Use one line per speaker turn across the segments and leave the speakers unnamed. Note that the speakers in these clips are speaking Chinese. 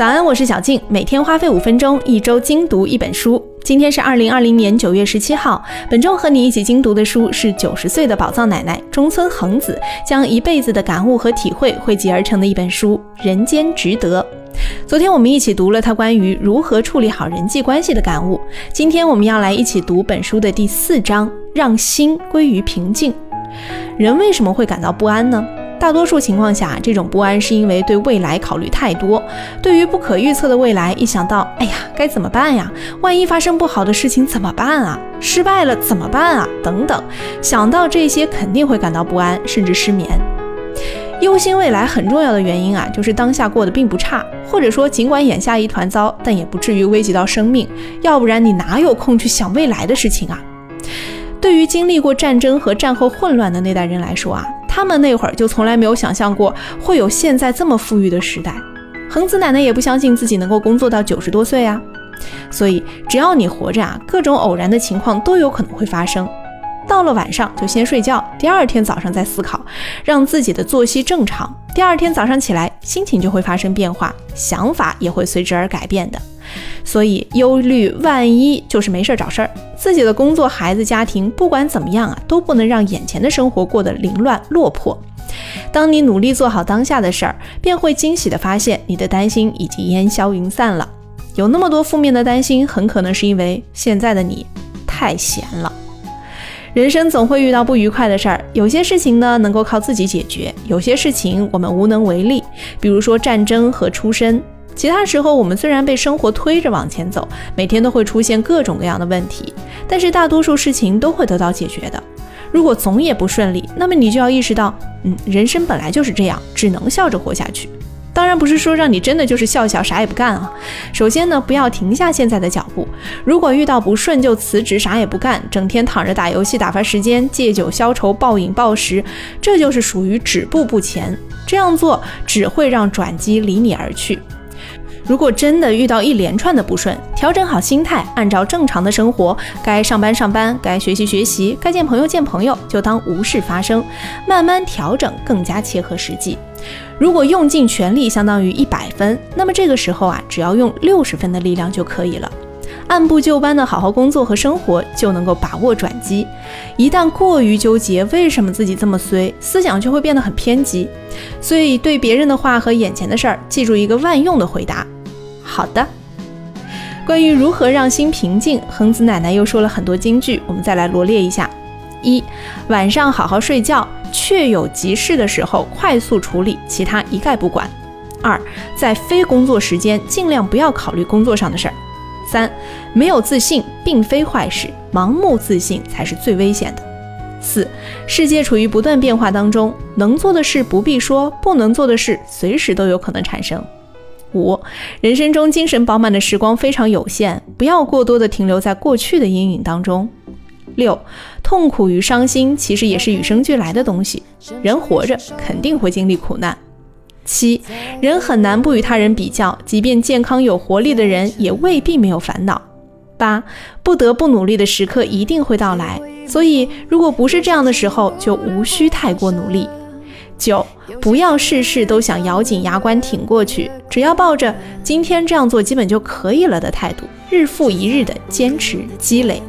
早安，我是小静，每天花费五分钟，一周精读一本书。今天是二零二零年九月十七号，本周和你一起精读的书是九十岁的宝藏奶奶中村恒子将一辈子的感悟和体会汇集而成的一本书《人间值得》。昨天我们一起读了他关于如何处理好人际关系的感悟，今天我们要来一起读本书的第四章，让心归于平静。人为什么会感到不安呢？大多数情况下，这种不安是因为对未来考虑太多。对于不可预测的未来，一想到“哎呀，该怎么办呀？万一发生不好的事情怎么办啊？失败了怎么办啊？等等，想到这些肯定会感到不安，甚至失眠。忧心未来很重要的原因啊，就是当下过得并不差，或者说尽管眼下一团糟，但也不至于危及到生命。要不然你哪有空去想未来的事情啊？对于经历过战争和战后混乱的那代人来说啊。他们那会儿就从来没有想象过会有现在这么富裕的时代，恒子奶奶也不相信自己能够工作到九十多岁啊。所以只要你活着啊，各种偶然的情况都有可能会发生。到了晚上就先睡觉，第二天早上再思考，让自己的作息正常。第二天早上起来，心情就会发生变化，想法也会随之而改变的。所以忧虑万一就是没事找事儿，自己的工作、孩子、家庭，不管怎么样啊，都不能让眼前的生活过得凌乱落魄。当你努力做好当下的事儿，便会惊喜地发现你的担心已经烟消云散了。有那么多负面的担心，很可能是因为现在的你太闲了。人生总会遇到不愉快的事儿，有些事情呢能够靠自己解决，有些事情我们无能为力，比如说战争和出身。其他时候，我们虽然被生活推着往前走，每天都会出现各种各样的问题，但是大多数事情都会得到解决的。如果总也不顺利，那么你就要意识到，嗯，人生本来就是这样，只能笑着活下去。当然不是说让你真的就是笑笑啥也不干啊。首先呢，不要停下现在的脚步。如果遇到不顺就辞职啥也不干，整天躺着打游戏打发时间，借酒消愁，暴饮暴食，这就是属于止步不前。这样做只会让转机离你而去。如果真的遇到一连串的不顺，调整好心态，按照正常的生活，该上班上班，该学习学习，该见朋友见朋友，就当无事发生，慢慢调整，更加切合实际。如果用尽全力相当于一百分，那么这个时候啊，只要用六十分的力量就可以了，按部就班的好好工作和生活，就能够把握转机。一旦过于纠结为什么自己这么衰，思想就会变得很偏激。所以对别人的话和眼前的事儿，记住一个万用的回答。好的，关于如何让心平静，恒子奶奶又说了很多金句，我们再来罗列一下：一、晚上好好睡觉，确有急事的时候快速处理，其他一概不管；二、在非工作时间尽量不要考虑工作上的事儿；三、没有自信并非坏事，盲目自信才是最危险的；四、世界处于不断变化当中，能做的事不必说，不能做的事随时都有可能产生。五，人生中精神饱满的时光非常有限，不要过多的停留在过去的阴影当中。六，痛苦与伤心其实也是与生俱来的东西，人活着肯定会经历苦难。七，人很难不与他人比较，即便健康有活力的人也未必没有烦恼。八，不得不努力的时刻一定会到来，所以如果不是这样的时候，就无需太过努力。九，不要事事都想咬紧牙关挺过去，只要抱着今天这样做基本就可以了的态度，日复一日的坚持积累。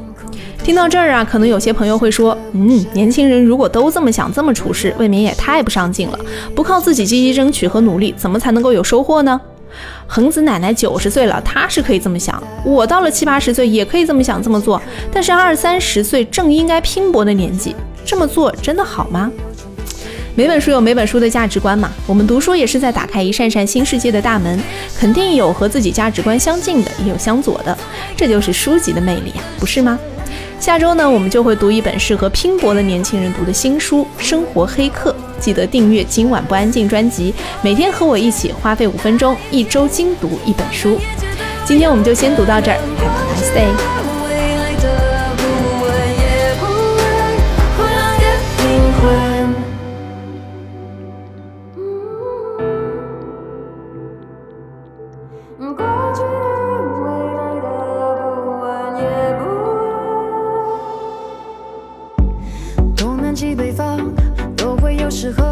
听到这儿啊，可能有些朋友会说，嗯，年轻人如果都这么想，这么处事，未免也太不上进了。不靠自己积极争取和努力，怎么才能够有收获呢？恒子奶奶九十岁了，她是可以这么想，我到了七八十岁也可以这么想这么做，但是二三十岁正应该拼搏的年纪，这么做真的好吗？每本书有每本书的价值观嘛，我们读书也是在打开一扇扇新世界的大门，肯定有和自己价值观相近的，也有相左的，这就是书籍的魅力啊，不是吗？下周呢，我们就会读一本适合拼搏的年轻人读的新书《生活黑客》，记得订阅今晚不安静专辑，每天和我一起花费五分钟，一周精读一本书。今天我们就先读到这儿，Have a nice day。对方都会有时候